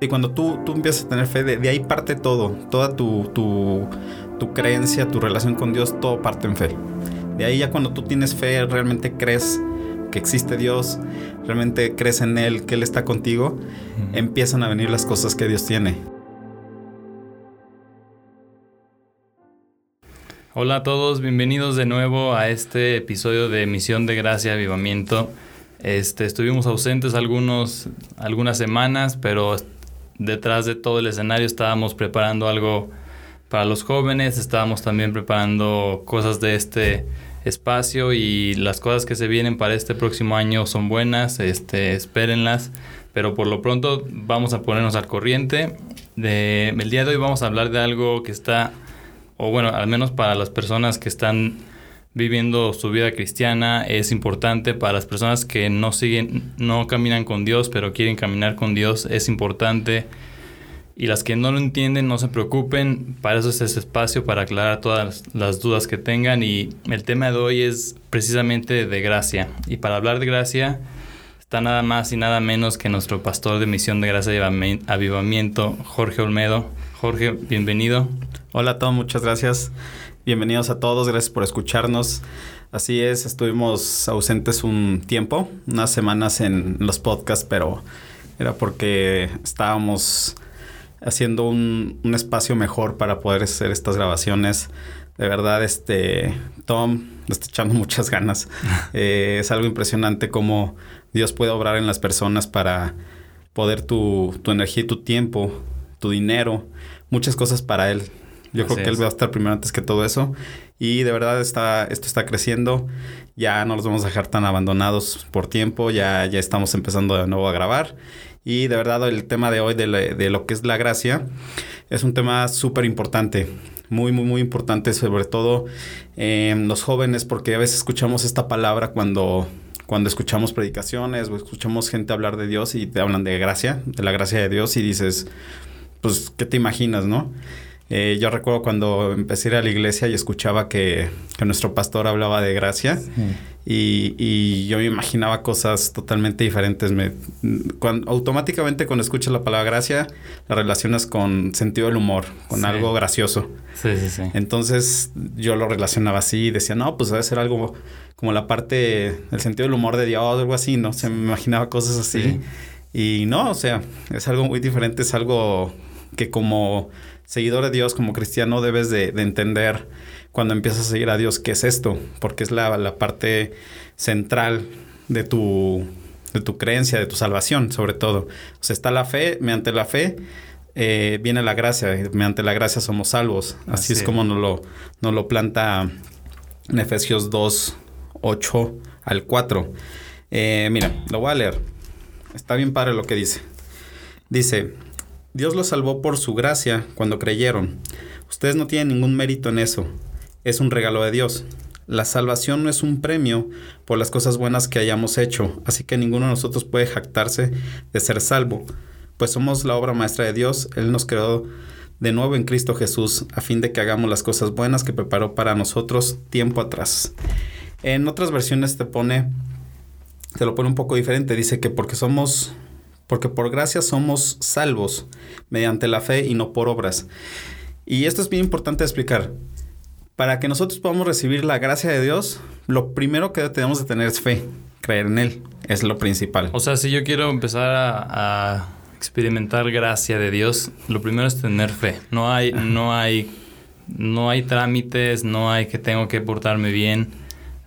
Y cuando tú, tú empiezas a tener fe, de, ahí parte todo, toda tu, tu, tu creencia, tu relación con Dios, todo parte en fe. De ahí ya cuando tú tienes fe, realmente crees que existe Dios, realmente crees en Él, que Él está contigo, empiezan a venir las cosas que Dios tiene. Hola a todos, bienvenidos de nuevo a este episodio de Misión de Gracia Avivamiento. Este, estuvimos ausentes algunos, algunas semanas, pero detrás de todo el escenario estábamos preparando algo para los jóvenes, estábamos también preparando cosas de este espacio y las cosas que se vienen para este próximo año son buenas, este, espérenlas, pero por lo pronto vamos a ponernos al corriente. De, el día de hoy vamos a hablar de algo que está, o bueno, al menos para las personas que están viviendo su vida cristiana es importante para las personas que no siguen, no caminan con Dios, pero quieren caminar con Dios, es importante. Y las que no lo entienden, no se preocupen, para eso es ese espacio, para aclarar todas las dudas que tengan. Y el tema de hoy es precisamente de gracia. Y para hablar de gracia, está nada más y nada menos que nuestro pastor de Misión de Gracia y Avivamiento, Jorge Olmedo. Jorge, bienvenido. Hola Tom, muchas gracias. Bienvenidos a todos, gracias por escucharnos. Así es, estuvimos ausentes un tiempo, unas semanas en los podcasts, pero era porque estábamos haciendo un, espacio mejor para poder hacer estas grabaciones. De verdad, este Tom le está echando muchas ganas. Eh, es algo impresionante cómo Dios puede obrar en las personas para poder tu, tu energía y tu tiempo, tu dinero, muchas cosas para Él. Yo creo que él va a estar primero antes que todo eso. Y de verdad está, esto está creciendo. Ya no los vamos a dejar tan abandonados por tiempo. Ya, ya estamos empezando de nuevo a grabar. Y de verdad el tema de hoy de, lo que es la gracia es un tema súper importante. Muy, muy, muy importante, sobre todo en los jóvenes, porque a veces escuchamos esta palabra cuando cuando escuchamos predicaciones o escuchamos gente hablar de Dios y te hablan de gracia, de la gracia de Dios y dices, pues, ¿qué te imaginas, no? Eh, yo recuerdo cuando empecé a ir a la iglesia y escuchaba que, nuestro pastor hablaba de gracia y, yo me imaginaba cosas totalmente diferentes. Me, cuando, automáticamente cuando escuchas la palabra gracia, la relacionas con sentido del humor, con algo gracioso. Sí, sí, sí. Entonces yo lo relacionaba así y decía, no, pues debe ser algo como la parte del sentido del humor de Dios algo así, ¿no? Se me imaginaba cosas así. Y no, o sea, es algo muy diferente, es algo que como seguidor de Dios, como cristiano, debes de, entender cuando empiezas a seguir a Dios qué es esto, porque es la, parte central de tu, de tu creencia, de tu salvación, sobre todo. O sea, está la fe, mediante la fe eh, viene la gracia, mediante la gracia somos salvos. Así, es como nos lo, nos lo planta en Efesios 2, 8 al 4. Eh, mira, lo voy a leer. Está bien padre lo que dice. Dice, Dios los salvó por su gracia cuando creyeron. Ustedes no tienen ningún mérito en eso. Es un regalo de Dios. La salvación no es un premio por las cosas buenas que hayamos hecho, así que ninguno de nosotros puede jactarse de ser salvo, pues somos la obra maestra de Dios. Él nos creó de nuevo en Cristo Jesús a fin de que hagamos las cosas buenas que preparó para nosotros tiempo atrás. En otras versiones te pone, te lo pone un poco diferente, dice que porque somos porque por gracia somos salvos mediante la fe y no por obras. Y esto es bien importante explicar. Para que nosotros podamos recibir la gracia de Dios, lo primero que tenemos que tener es fe, creer en Él, es lo principal. O sea, si yo quiero empezar a, experimentar gracia de Dios, lo primero es tener fe. No hay, no hay, no hay trámites, no hay que tengo que portarme bien.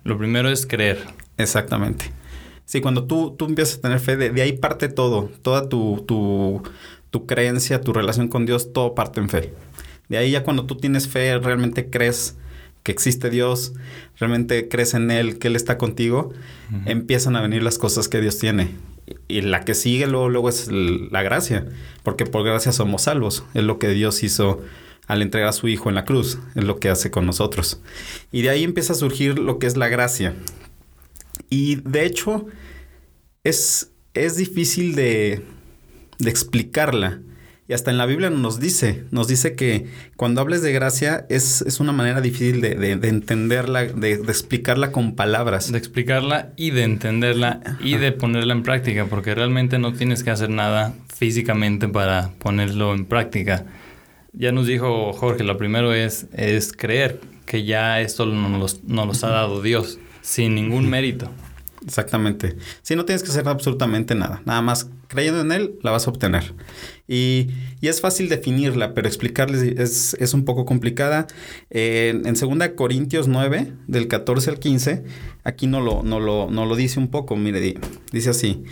Lo primero es creer. Exactamente. Sí, cuando tú, tú empiezas a tener fe, de, ahí parte todo, toda tu, tu, tu, creencia, tu relación con Dios, todo parte en fe. De ahí ya cuando tú tienes fe, realmente crees que existe Dios, realmente crees en Él, que Él está contigo, empiezan a venir las cosas que Dios tiene. Y la que sigue luego, luego es la gracia, porque por gracia somos salvos, es lo que Dios hizo al entregar a su Hijo en la cruz, es lo que hace con nosotros. Y de ahí empieza a surgir lo que es la gracia, y de hecho, es, es difícil de, de explicarla. Y hasta en la Biblia nos dice, nos dice que cuando hables de gracia es, es una manera difícil de, de, entenderla, de, de, explicarla con palabras. De explicarla y de entenderla y de ponerla en práctica, porque realmente no tienes que hacer nada físicamente para ponerlo en práctica. Ya nos dijo Jorge, lo primero es, es creer que ya esto nos, nos los ha dado Dios, sin ningún mérito. Exactamente. Si no tienes que hacer absolutamente nada. Nada más creyendo en él, la vas a obtener. Y, y es fácil definirla, pero explicarles es, es un poco complicada. Eh, en 2 Corintios 9, del 14 al 15, aquí no lo, no lo, no lo dice un poco. Mire, dice así.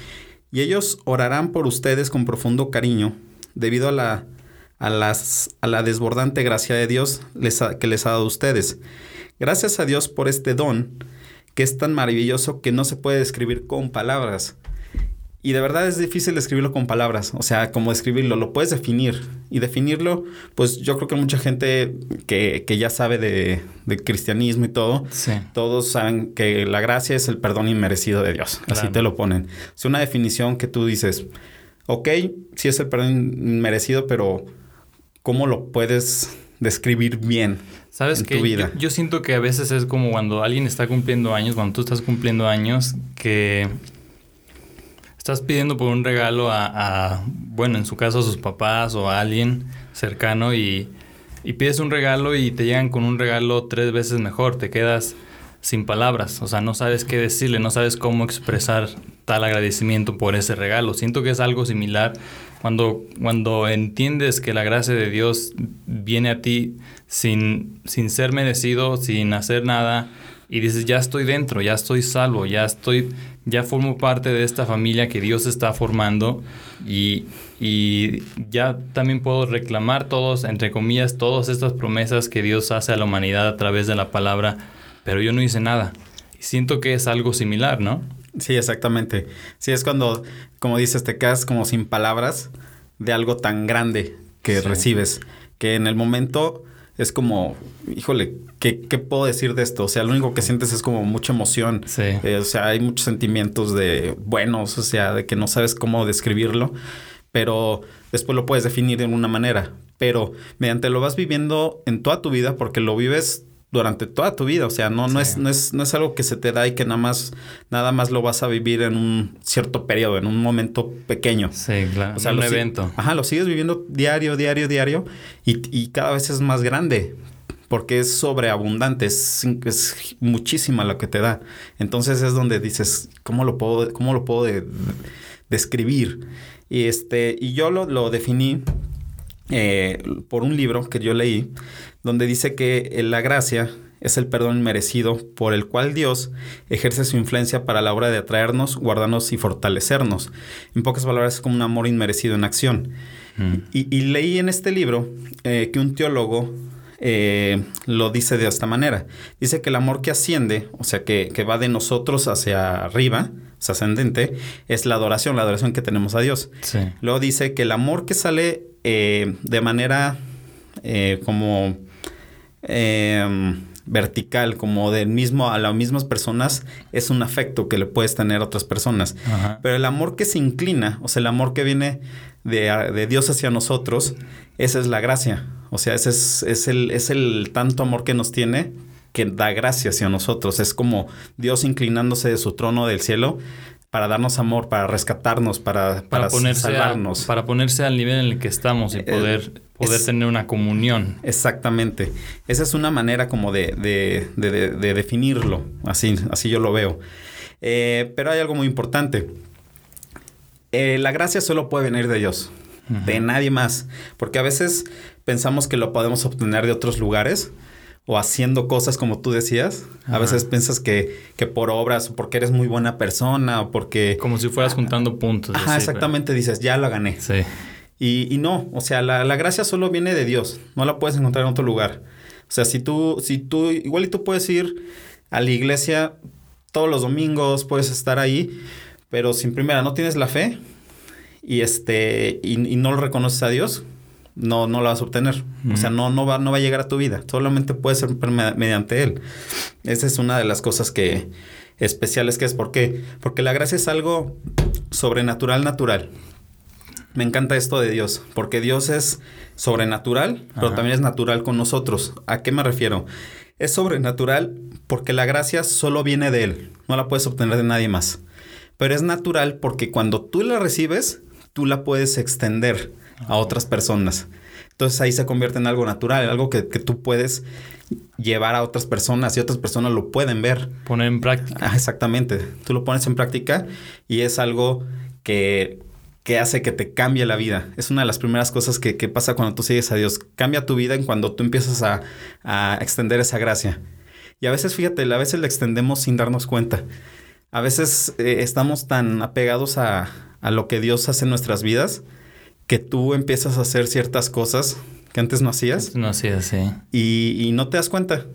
Y ellos orarán por ustedes con profundo cariño, debido a la, a las, a la desbordante gracia de Dios les que les ha dado a ustedes. Gracias a Dios por este don que es tan maravilloso que no se puede describir con palabras. Y de verdad es difícil describirlo con palabras, o sea, como describirlo, lo puedes definir. Y definirlo, pues yo creo que mucha gente que, que ya sabe de, de, cristianismo y todo, todos saben que la gracia es el perdón inmerecido de Dios, así te lo ponen. Es una definición que tú dices, ok, sí es el perdón inmerecido, pero ¿cómo lo puedes describir bien? ¿Sabes en tu vida. Yo, yo, siento que a veces es como cuando alguien está cumpliendo años, cuando tú estás cumpliendo años, que estás pidiendo por un regalo a, a bueno, en su caso a sus papás o a alguien cercano y, y pides un regalo y te llegan con un regalo tres veces mejor, te quedas sin palabras, o sea, no sabes qué decirle, no sabes cómo expresar tal agradecimiento por ese regalo. Siento que es algo similar cuando, cuando entiendes que la gracia de Dios viene a ti sin, sin ser merecido, sin hacer nada, y dices, ya estoy dentro, ya estoy salvo, ya estoy, ya formo parte de esta familia que Dios está formando y, y ya también puedo reclamar todos, entre comillas, todas estas promesas que Dios hace a la humanidad a través de la palabra, pero yo no hice nada. Siento que es algo similar, ¿no? Sí, exactamente. Sí, es cuando, como dices, te quedas como sin palabras de algo tan grande que recibes, que en el momento es como, híjole, ¿qué, ¿qué, puedo decir de esto? O sea, lo único que sientes es como mucha emoción. Sí. Eh, o sea, hay muchos sentimientos de buenos, o sea, de que no sabes cómo describirlo, pero después lo puedes definir de una manera. Pero mediante lo vas viviendo en toda tu vida, porque lo vives durante toda tu vida. O sea, no, no, es, no, es, no es algo que se te da y que nada más, nada más lo vas a vivir en un cierto periodo, en un momento pequeño. Sí, claro. O sea, un evento. Ajá, lo sigues viviendo diario, diario, diario y, y cada vez es más grande. Porque es sobreabundante, es, es, muchísima lo que te da. Entonces es donde dices, ¿cómo lo puedo, cómo lo puedo de, describir? Y, este, y yo lo, lo definí eh, por un libro que yo leí donde dice que eh, la gracia es el perdón merecido por el cual Dios ejerce su influencia para la obra de atraernos, guardarnos y fortalecernos. En pocas palabras, es como un amor inmerecido en acción. Mm. Y, leí en este libro eh, que un teólogo eh, lo dice de esta manera. Dice que el amor que asciende, o sea, que, que va de nosotros hacia arriba, es ascendente, es la adoración, la adoración que tenemos a Dios. Sí. Luego dice que el amor que sale de manera como eh, vertical, como del mismo a las mismas personas, es un afecto que le puedes tener a otras personas. Ajá. Pero el amor que se inclina, o sea, el amor que viene de, de Dios hacia nosotros, esa es la gracia. O sea, ese es, es, el, es el tanto amor que nos tiene que da gracia hacia nosotros. Es como Dios inclinándose de su trono del cielo para darnos amor, para rescatarnos, para, para, para ponerse salvarnos. A, para ponerse al nivel en el que estamos y poder, eh, poder es, tener una comunión. Exactamente. Esa es una manera como de, de, de, de definirlo. Así, así yo lo veo. Eh, pero hay algo muy importante. Eh, la gracia solo puede venir de Dios, uh -huh. de nadie más. Porque a veces pensamos que lo podemos obtener de otros lugares o haciendo cosas como tú decías. Ajá. A veces piensas que, que, por obras o porque eres muy buena persona o porque... Como si fueras juntando puntos. Ajá, así, exactamente. Pero... Dices, ya la gané. Sí. Y, y no, o sea, la, la, gracia solo viene de Dios. No la puedes encontrar en otro lugar. O sea, si tú, si tú, igual y tú puedes ir a la iglesia todos los domingos, puedes estar ahí, pero sin primera no tienes la fe y este y, y no lo reconoces a Dios, no, no la vas a obtener. O sea, no, no, va, no va a llegar a tu vida. Solamente puede ser mediante Él. Esa es una de las cosas que especiales que es. ¿Por qué? Porque la gracia es algo sobrenatural, natural. me encanta esto de Dios, porque Dios es sobrenatural, pero también es natural con nosotros. ¿A qué me refiero? Es sobrenatural porque la gracia solo viene de Él, no la puedes obtener de nadie más. Pero es natural porque cuando tú la recibes, tú la puedes extender a otras personas. Entonces ahí se convierte en algo natural, algo que, tú puedes llevar a otras personas y otras personas lo pueden ver. Poner en práctica. Ah, exactamente. Tú lo pones en práctica y es algo que, que, hace que te cambie la vida. Es una de las primeras cosas que, que, pasa cuando tú sigues a Dios. Cambia tu vida en cuando tú empiezas a, a extender esa gracia. Y a veces, fíjate, a veces la extendemos sin darnos cuenta. A veces eh, estamos tan apegados a, a lo que Dios hace en nuestras vidas que tú empiezas a hacer ciertas cosas que antes no hacías. No hacías, sí. Y, no te das cuenta.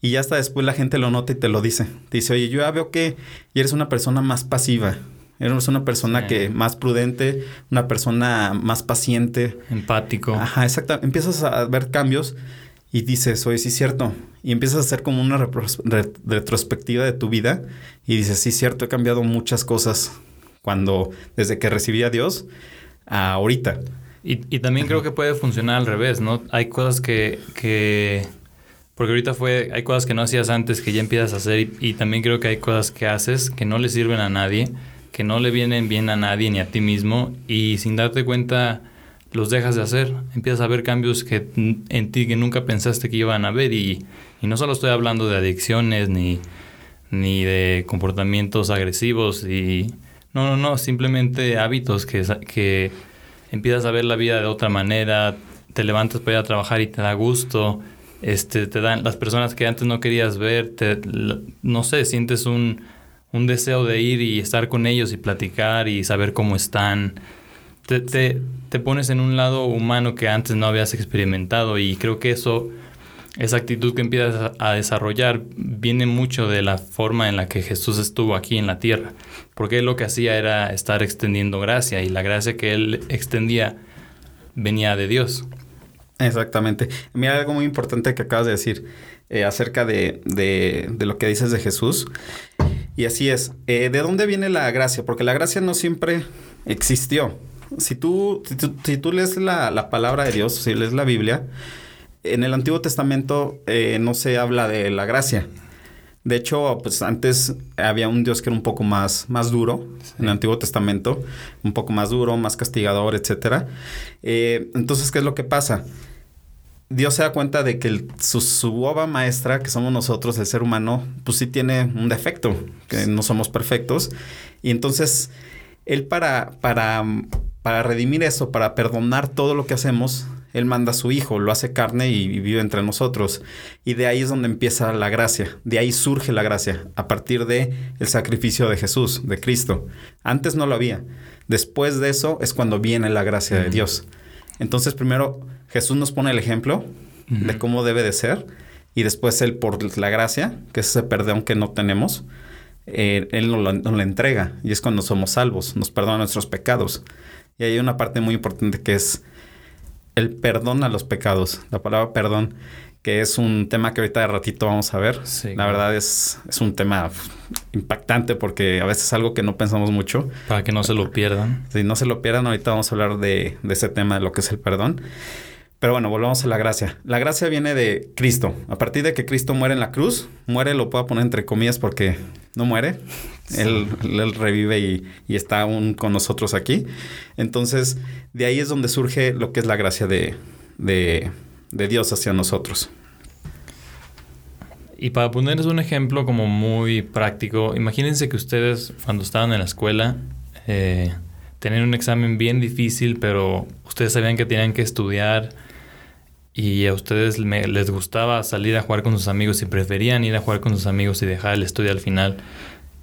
Y ya hasta después la gente lo nota y te lo dice. Te dice, oye, yo ya veo que eres una persona más pasiva. Eres una persona que más prudente, una persona más paciente. Empático. Ajá, exacto. Empiezas a ver cambios y dices, oye, sí es cierto. Y empiezas a hacer como una retrospectiva de tu vida y dices, sí es cierto, he cambiado muchas cosas cuando, desde que recibí a Dios ahorita. Y, y también creo que puede funcionar al revés, ¿no? Hay cosas que, que... Porque ahorita fue, hay cosas que no hacías antes que ya empiezas a hacer y, también creo que hay cosas que haces que no le sirven a nadie, que no le vienen bien a nadie ni a ti mismo y sin darte cuenta los dejas de hacer. Empiezas a ver cambios que en ti que nunca pensaste que iban a ver y, y no solo estoy hablando de adicciones ni, ni de comportamientos agresivos y no, no, no, simplemente hábitos que, que empiezas a ver la vida de otra manera, te levantas para ir a trabajar y te da gusto, este, te dan las personas que antes no querías ver, te, no sé, sientes un, un deseo de ir y estar con ellos y platicar y saber cómo están. Te, te, te pones en un lado humano que antes no habías experimentado y creo que eso esa actitud que empiezas a desarrollar viene mucho de la forma en la que Jesús estuvo aquí en la tierra, porque él lo que hacía era estar extendiendo gracia y la gracia que él extendía venía de Dios. Exactamente. Mira algo muy importante que acabas de decir eh, acerca de, lo que dices de Jesús. Y así es. Eh, ¿De dónde viene la gracia? Porque la gracia no siempre existió. Si tú, si tú, lees la, la palabra de Dios, si lees la Biblia, en el Antiguo Testamento eh, no se habla de la gracia. De hecho, pues antes había un Dios que era un poco más, más duro en el Antiguo Testamento, un poco más duro, más castigador, etc. Eh, entonces, ¿qué es lo que pasa? Dios se da cuenta de que su, su, obra maestra, que somos nosotros, el ser humano, pues sí tiene un defecto, que no somos perfectos. Y entonces, Él para, para, para redimir eso, para perdonar todo lo que hacemos, él manda a su Hijo, lo hace carne y, vive entre nosotros. Y de ahí es donde empieza la gracia, de ahí surge la gracia, a partir de el sacrificio de Jesús, de Cristo. Antes no lo había. Después de eso es cuando viene la gracia de Dios. Entonces primero Jesús nos pone el ejemplo de cómo debe de ser y después Él por la gracia, que es ese perdón que no tenemos, eh, Él nos lo, nos lo, entrega y es cuando somos salvos, nos perdona nuestros pecados. Y hay una parte muy importante que es el perdón a los pecados, la palabra perdón, que es un tema que ahorita de ratito vamos a ver. la verdad es, es un tema impactante porque a veces es algo que no pensamos mucho. Para que no se lo pierdan. Si no se lo pierdan, ahorita vamos a hablar de, de ese tema de lo que es el perdón. Pero bueno, volvamos a la gracia. La gracia viene de Cristo. A partir de que Cristo muere en la cruz, muere, lo puedo poner entre comillas porque no muere. Él, revive y, está aún con nosotros aquí. Entonces, de ahí es donde surge lo que es la gracia de, de, Dios hacia nosotros. Y para ponerles un ejemplo como muy práctico, imagínense que ustedes cuando estaban en la escuela eh, tenían un examen bien difícil, pero ustedes sabían que tenían que estudiar y a ustedes les gustaba salir a jugar con sus amigos y preferían ir a jugar con sus amigos y dejar el estudio al final.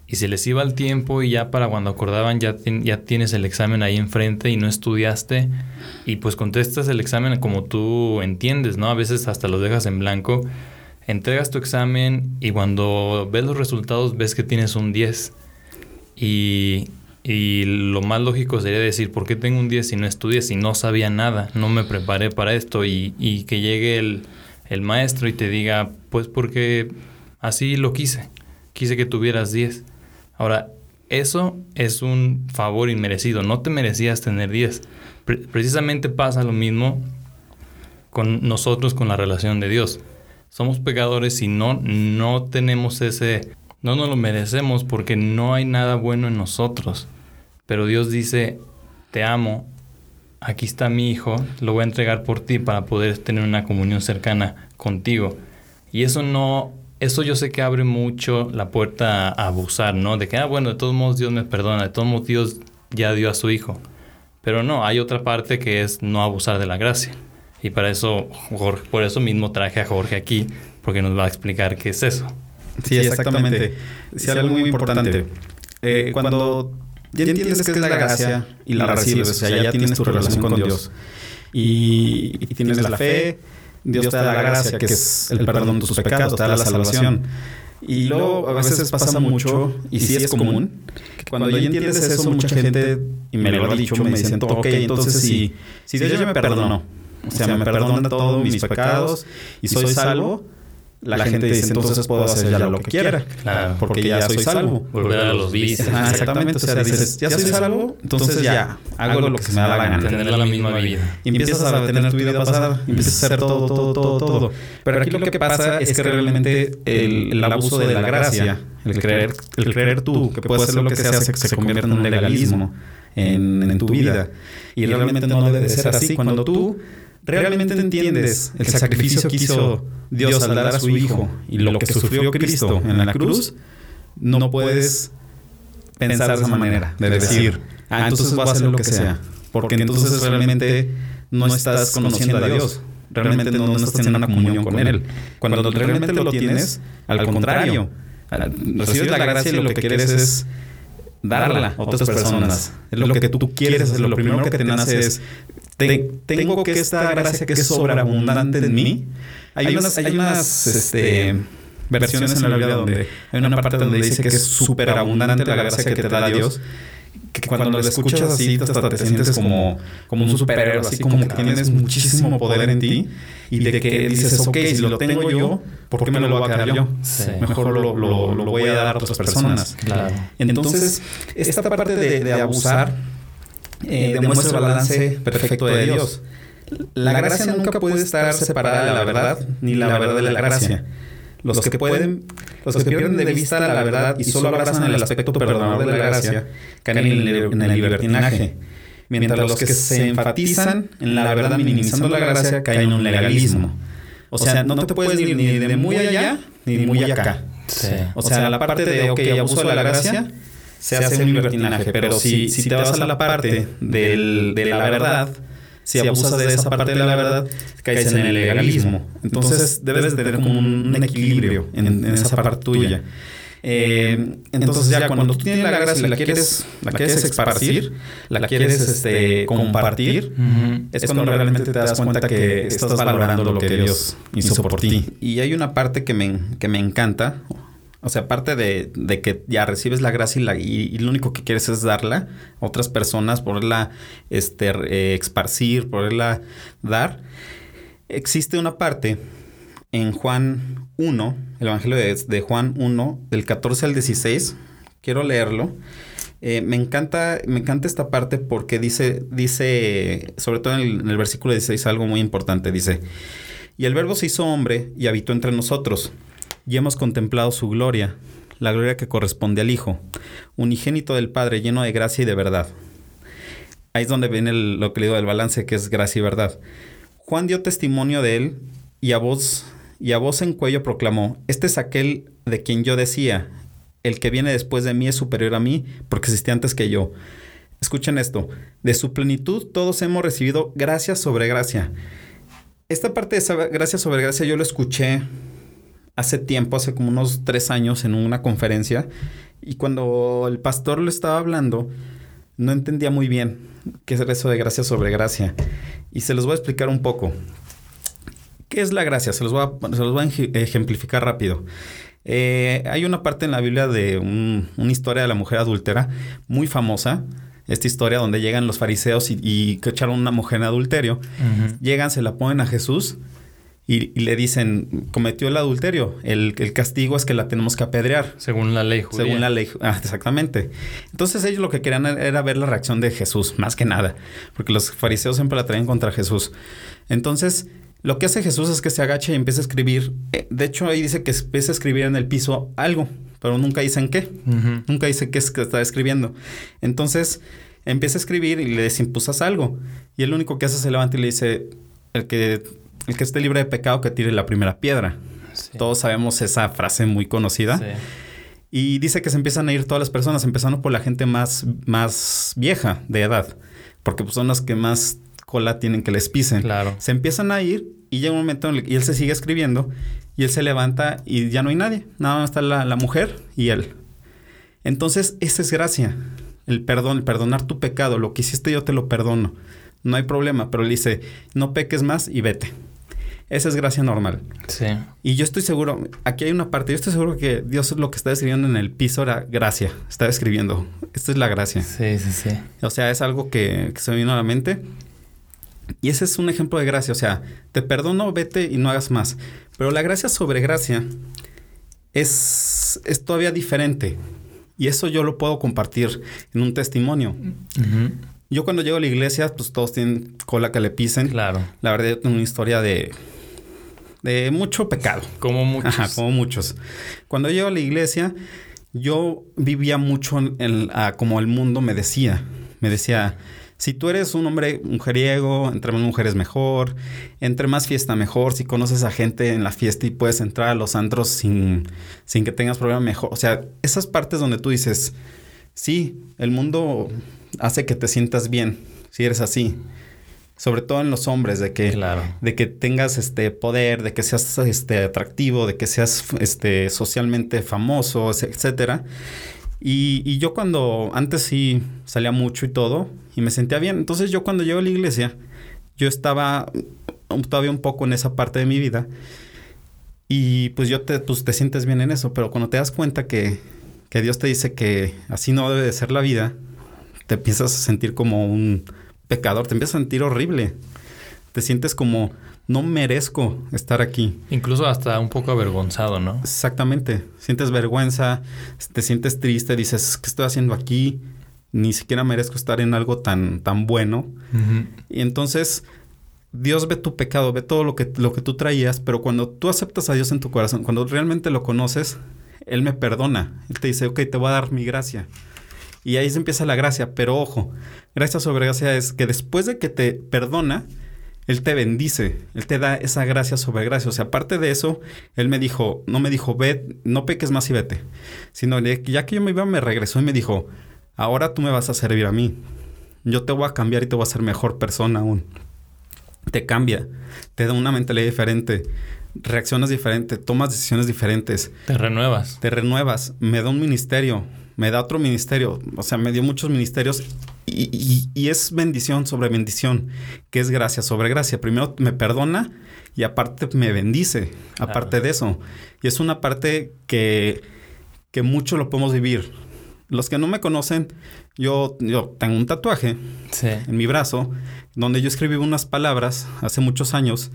Y se les iba el tiempo y ya para cuando acordaban ya, ya tienes el examen ahí enfrente y no estudiaste y pues contestas el examen como tú entiendes, ¿no? A veces hasta lo dejas en blanco. Entregas tu examen y cuando ves los resultados ves que tienes un 10 y, y lo más lógico sería decir, ¿por qué tengo un 10 si no estudié, si no sabía nada? No me preparé para esto y, y que llegue el, el, maestro y te diga, pues porque así lo quise, quise que tuvieras 10. Ahora, eso es un favor inmerecido. No te merecías tener 10. precisamente pasa lo mismo con nosotros con la relación de Dios. Somos pecadores y no, no tenemos ese, no nos lo merecemos porque no hay nada bueno en nosotros. Pero Dios dice, te amo, aquí está mi hijo, lo voy a entregar por ti para poder tener una comunión cercana contigo. Y eso no, eso yo sé que abre mucho la puerta a abusar, ¿no? De que, ah, bueno, de todos modos Dios me perdona, de todos modos Dios ya dio a su hijo. Pero no, hay otra parte que es no abusar de la gracia. Y para eso, por eso mismo traje a Jorge aquí, porque nos va a explicar qué es eso. Sí, exactamente. Sí, algo muy importante. Eh, cuando ya entiendes qué es la gracia y la recibes, o sea, ya tienes tu relación con Dios y, tienes la fe, Dios te da la gracia, que es el perdón de tus pecados, te da la salvación. Y luego a veces pasa mucho, y sí es común, que cuando ya entiendes eso, mucha gente, y me lo ha dicho, me dicen, ok, entonces si, si Dios ya me perdonó, o sea, me perdona todos mis pecados y soy salvo, la, gente, dice, entonces puedo hacer ya lo que quiera. Claro. Porque, ya soy salvo. Volver a los vicios. exactamente. O sea, dices, ya soy salvo, entonces ya hago lo que se me da la gana. Tener la misma vida. Y empiezas a tener tu vida pasada, empiezas a hacer todo, todo, todo, todo. Pero aquí lo que pasa es que realmente el, abuso de la gracia, el creer, el creer tú que puedes hacer lo que se hace, que se convierte en un legalismo en, en tu vida. Y realmente no debe de ser así. Cuando tú realmente entiendes el sacrificio que hizo Dios al dar a su Hijo y lo que sufrió Cristo en la cruz, no puedes pensar de esa manera, de decir, ah, entonces vas a hacer lo que sea. Porque entonces realmente no estás conociendo a Dios. Realmente no, estás teniendo una comunión con Él. Cuando realmente lo tienes, al contrario, recibes la gracia y lo que quieres es darla a otras personas. Es lo que tú quieres, es lo primero que te nace es tengo que esta gracia que es sobreabundante en mí. Hay unas, hay unas este, este, versiones en la Biblia donde hay una parte donde dice que es superabundante la gracia que te da Dios. Que cuando lo escuchas así, hasta te sientes como, como un superhéroe, así como que tienes muchísimo poder en ti. Y de que dices, ok, si lo tengo yo, ¿por qué me lo voy a quedar yo? Mejor lo, lo, lo, voy a dar a otras personas. Claro. Entonces, esta parte de, de abusar eh, demuestra el balance perfecto de Dios. La gracia nunca puede estar separada de la verdad, ni la verdad de la gracia. Los que pueden, los que pierden de vista la verdad y solo abrazan el aspecto perdonador de la gracia, caen en el libertinaje. Mientras los que se enfatizan en la verdad minimizando la gracia caen en un legalismo. O sea, no te puedes ir ni de muy allá ni de muy acá. O sea, la parte de, ok, abuso de la gracia se hace un libertinaje. Pero si, si te vas a la parte del, de la verdad, si abusas de esa parte de la verdad, caes en el legalismo. Entonces debes tener como un, equilibrio en, esa parte tuya. Eh, entonces ya cuando tú tienes la gracia y la quieres, la quieres esparcir, la quieres este, compartir, es cuando realmente te das cuenta que estás valorando lo que Dios hizo por ti. Y hay una parte que me, que me encanta, o sea, aparte de, que ya recibes la gracia y, la, y, lo único que quieres es darla a otras personas, poderla este, eh, esparcir, poderla dar, existe una parte en Juan 1, el Evangelio de, Juan 1, del 14 al 16. Quiero leerlo. Eh, me, encanta, me encanta esta parte porque dice, dice sobre todo en el, en el versículo 16, algo muy importante. Dice, y el verbo se hizo hombre y habitó entre nosotros y hemos contemplado su gloria, la gloria que corresponde al Hijo, unigénito del Padre, lleno de gracia y de verdad. Ahí es donde viene lo que le digo del balance, que es gracia y verdad. Juan dio testimonio de él y a voz, y a voz en cuello proclamó, este es aquel de quien yo decía, el que viene después de mí es superior a mí, porque existía antes que yo. Escuchen esto, de su plenitud todos hemos recibido gracia sobre gracia. Esta parte de esa gracia sobre gracia yo lo escuché hace tiempo, hace como unos tres años, en una conferencia. Y cuando el pastor lo estaba hablando, no entendía muy bien qué es eso de gracia sobre gracia. Y se los voy a explicar un poco. ¿Qué es la gracia? Se los voy a, se los voy a ejemplificar rápido. Eh, hay una parte en la Biblia de una historia de la mujer adúltera muy famosa. Esta historia donde llegan los fariseos y, y que echaron una mujer en adulterio. Llegan, se la ponen a Jesús y, le dicen, cometió el adulterio, el, el, castigo es que la tenemos que apedrear. Según la ley judía. Según la ley, ah, exactamente. Entonces ellos lo que querían era ver la reacción de Jesús, más que nada, porque los fariseos siempre la traían contra Jesús. Entonces, lo que hace Jesús es que se agacha y empieza a escribir. Eh, de hecho, ahí dice que empieza a escribir en el piso algo, pero nunca dice en qué. Nunca dice qué es que está escribiendo. Entonces, empieza a escribir y le desimpusas algo. Y el único que hace se levanta y le dice, el que el que esté libre de pecado que tire la primera piedra. Todos sabemos esa frase muy conocida. Y dice que se empiezan a ir todas las personas, empezando por la gente más, más vieja de edad, porque pues, son las que más cola tienen que les pisen. Claro. Se empiezan a ir y llega un momento en el que él se sigue escribiendo y él se levanta y ya no hay nadie. Nada más está la, la mujer y él. Entonces, esa es gracia. El perdón, el perdonar tu pecado. Lo que hiciste yo te lo perdono. No hay problema. Pero él dice, no peques más y vete. Esa es gracia normal. Sí. Y yo estoy seguro, aquí hay una parte, yo estoy seguro que Dios lo que está escribiendo en el piso era gracia. Está escribiendo. Esta es la gracia. Sí, sí, sí. O sea, es algo que, se me vino a la mente. Y ese es un ejemplo de gracia. O sea, te perdono, vete y no hagas más. Pero la gracia sobre gracia es, es todavía diferente. Y eso yo lo puedo compartir en un testimonio. Yo cuando llego a la iglesia, pues todos tienen cola que le pisen. Claro. La verdad, yo tengo una historia de de mucho pecado. Como muchos. Ajá, como muchos. Cuando llego a la iglesia, yo vivía mucho en, como el mundo me decía. Me decía, si tú eres un hombre mujeriego, entre más mujeres mejor, entre más fiesta mejor, si conoces a gente en la fiesta y puedes entrar a los antros sin, sin que tengas problema mejor. O sea, esas partes donde tú dices, sí, el mundo hace que te sientas bien si eres así sobre todo en los hombres, de que, de que tengas este poder, de que seas este atractivo, de que seas este socialmente famoso, etcétera. Y, y, yo cuando antes sí salía mucho y todo, y me sentía bien. Entonces yo cuando llego a la iglesia, yo estaba todavía un poco en esa parte de mi vida. Y pues yo te, pues, te sientes bien en eso, pero cuando te das cuenta que, que Dios te dice que así no debe de ser la vida, te empiezas a sentir como un pecador, te empiezas a sentir horrible. Te sientes como, no merezco estar aquí. Incluso hasta un poco avergonzado, ¿no? Exactamente. Sientes vergüenza, te sientes triste, dices, ¿qué estoy haciendo aquí? Ni siquiera merezco estar en algo tan, tan bueno. Y entonces Dios ve tu pecado, ve todo lo que, lo que tú traías, pero cuando tú aceptas a Dios en tu corazón, cuando realmente lo conoces, Él me perdona. Él te dice, ok, te voy a dar mi gracia. Y ahí se empieza la gracia. Pero ojo, gracia sobre gracia es que después de que te perdona, Él te bendice. Él te da esa gracia sobre gracia. O sea, aparte de eso, Él me dijo, no me dijo, ve, no peques más y vete. Sino ya que yo me iba, me regresó y me dijo, ahora tú me vas a servir a mí. Yo te voy a cambiar y te voy a hacer mejor persona aún. Te cambia, te da una mentalidad diferente reaccionas diferente, tomas decisiones diferentes. Te renuevas. Te renuevas. Me da un ministerio, me da otro ministerio, o sea, me dio muchos ministerios y, es bendición sobre bendición, que es gracia sobre gracia. Primero me perdona y aparte me bendice, aparte de eso. Y es una parte que, que mucho lo podemos vivir. Los que no me conocen, yo, yo tengo un tatuaje en mi brazo donde yo escribí unas palabras hace muchos años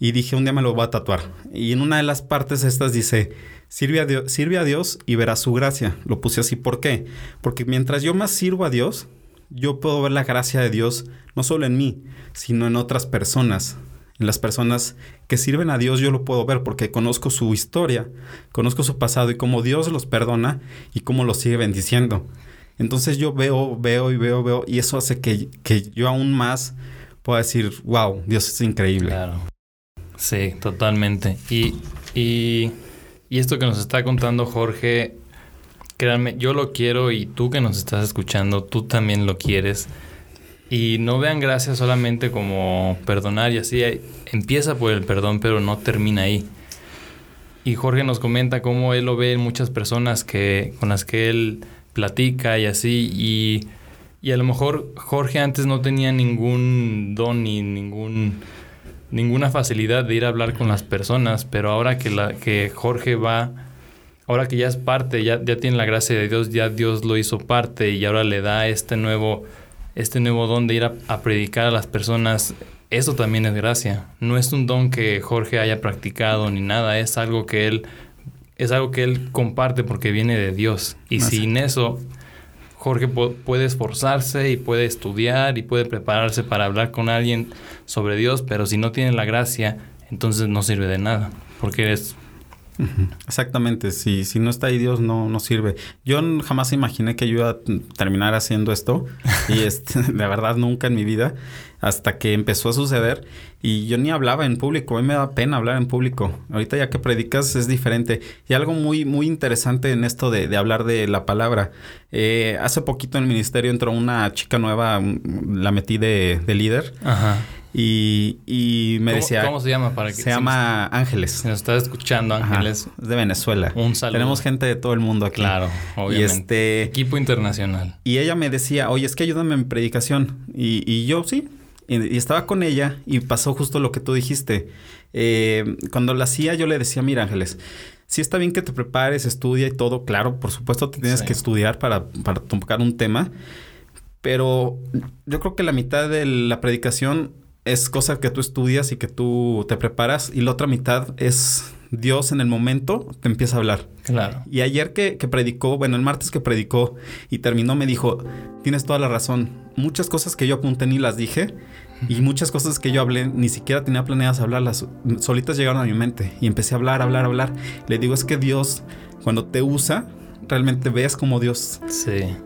y dije un día me lo voy a tatuar. Y en una de las partes estas dice, Sirve a, Dios, sirve a Dios y verás su gracia. Lo puse así. ¿Por qué? Porque mientras yo más sirvo a Dios, yo puedo ver la gracia de Dios no solo en mí, sino en otras personas. En las personas que sirven a Dios yo lo puedo ver porque conozco su historia, conozco su pasado y cómo Dios los perdona y cómo los sigue bendiciendo. Entonces yo veo, veo y veo, veo y eso hace que, que yo aún más pueda decir, wow, Dios es increíble. Claro. Sí, totalmente. Y, y y esto que nos está contando Jorge, créanme, yo lo quiero y tú que nos estás escuchando, tú también lo quieres. Y no vean gracias solamente como perdonar y así. Empieza por el perdón, pero no termina ahí. Y Jorge nos comenta cómo él lo ve en muchas personas que, con las que él platica y así. Y, y a lo mejor Jorge antes no tenía ningún don ni ningún ninguna facilidad de ir a hablar con las personas, pero ahora que, la, que Jorge va, ahora que ya es parte, ya, ya tiene la gracia de Dios, ya Dios lo hizo parte y ahora le da este nuevo, este nuevo don de ir a, predicar a las personas eso también es gracia. No es un don que Jorge haya practicado ni nada, es algo que él es algo que él comparte porque viene de Dios. Y sin eso Jorge puede esforzarse y puede estudiar y puede prepararse para hablar con alguien sobre Dios, pero si no tiene la gracia, entonces no sirve de nada, porque eres Exactamente, si, si no está ahí Dios no, no sirve. Yo jamás imaginé que yo iba a terminar haciendo esto y este, de verdad nunca en mi vida hasta que empezó a suceder y yo ni hablaba en público, a mí me da pena hablar en público. Ahorita ya que predicas es diferente. Y algo muy, muy interesante en esto de, de hablar de la palabra. Eh, hace poquito en el ministerio entró una chica nueva, la metí de, de líder. Ajá. Y, y me decía... ¿Cómo se llama? Para que se llama Ángeles. nos está escuchando Ángeles. es de Venezuela. Un saludo. Tenemos gente de todo el mundo aquí. Claro, obviamente. Y este, Equipo internacional. Y ella me decía, oye, es que ayúdame en predicación. Y, y yo, sí. Y, estaba con ella y pasó justo lo que tú dijiste. Eh, cuando la hacía yo le decía, mira Ángeles, sí está bien que te prepares, estudia y todo. Claro, por supuesto te tienes que estudiar para, para tocar un tema. Pero yo creo que la mitad de la predicación es cosa que tú estudias y que tú te preparas y la otra mitad es Dios en el momento te empieza a hablar. Claro. Y ayer que, que, predicó, bueno, el martes que predicó y terminó, me dijo, tienes toda la razón. Muchas cosas que yo apunté ni las dije y muchas cosas que yo hablé ni siquiera tenía planeadas hablarlas. Solitas llegaron a mi mente y empecé a hablar, hablar, hablar. Le digo, es que Dios, cuando te usa, realmente ves como Dios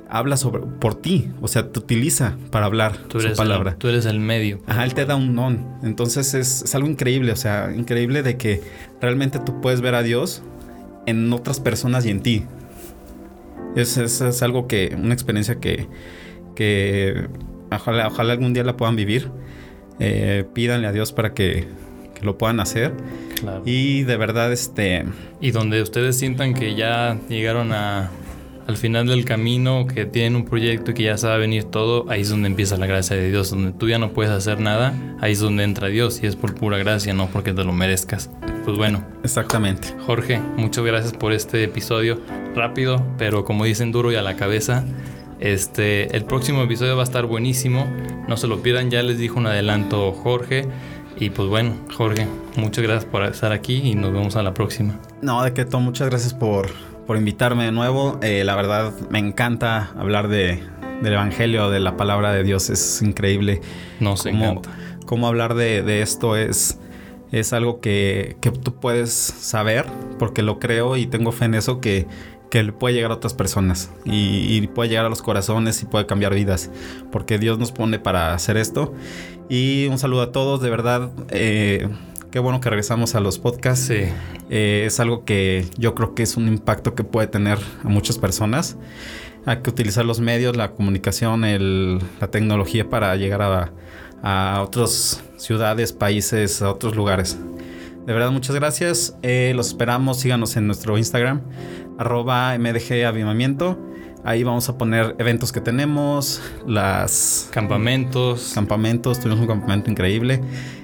habla sobre por ti, o sea, te utiliza para hablar tú su palabra. tú eres el medio. Ajá, él te da un don. Entonces es, algo increíble, o sea, increíble de que realmente tú puedes ver a Dios en otras personas y en ti. Es, es, algo que, una experiencia que, que ojalá, ojalá algún día la puedan vivir. Eh, pídanle a Dios para que que lo puedan hacer. Y de verdad, este... Y donde ustedes sientan que ya llegaron a, al final del camino, que tienen un proyecto y que ya sabe venir todo, ahí es donde empieza la gracia de Dios. Donde tú ya no puedes hacer nada, ahí es donde entra Dios y es por pura gracia, no porque te lo merezcas. Pues bueno. Exactamente. Jorge, muchas gracias por este episodio. Rápido, pero como dicen, duro y a la cabeza. Este, el próximo episodio va a estar buenísimo. No se lo pierdan, ya les dijo un adelanto Jorge. Y pues bueno, Jorge, muchas gracias por estar aquí y nos vemos a la próxima. No, de que todo, muchas gracias por, por invitarme de nuevo. Eh, la verdad, me encanta hablar de, del Evangelio, de la palabra de Dios. Es increíble. Nos encanta. Cómo hablar de, de, esto es, es algo que, que tú puedes saber, porque lo creo y tengo fe en eso, que que puede llegar a otras personas y, y, puede llegar a los corazones y puede cambiar vidas, porque Dios nos pone para hacer esto y un saludo a todos, de verdad. Eh, qué bueno que regresamos a los podcasts. Sí. Eh, es algo que yo creo que es un impacto que puede tener a muchas personas. Hay que utilizar los medios, la comunicación, la tecnología para llegar a, a otras ciudades, países, a otros lugares. De verdad, muchas gracias. Eh, los esperamos. Síganos en nuestro Instagram, arroba MDG Avivamiento. Ahí vamos a poner eventos que tenemos, las... Campamentos. Campamentos, tuvimos un campamento increíble.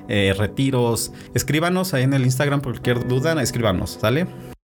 Eh, retiros. Escríbanos ahí en el Instagram, cualquier duda, escríbanos, ¿sale?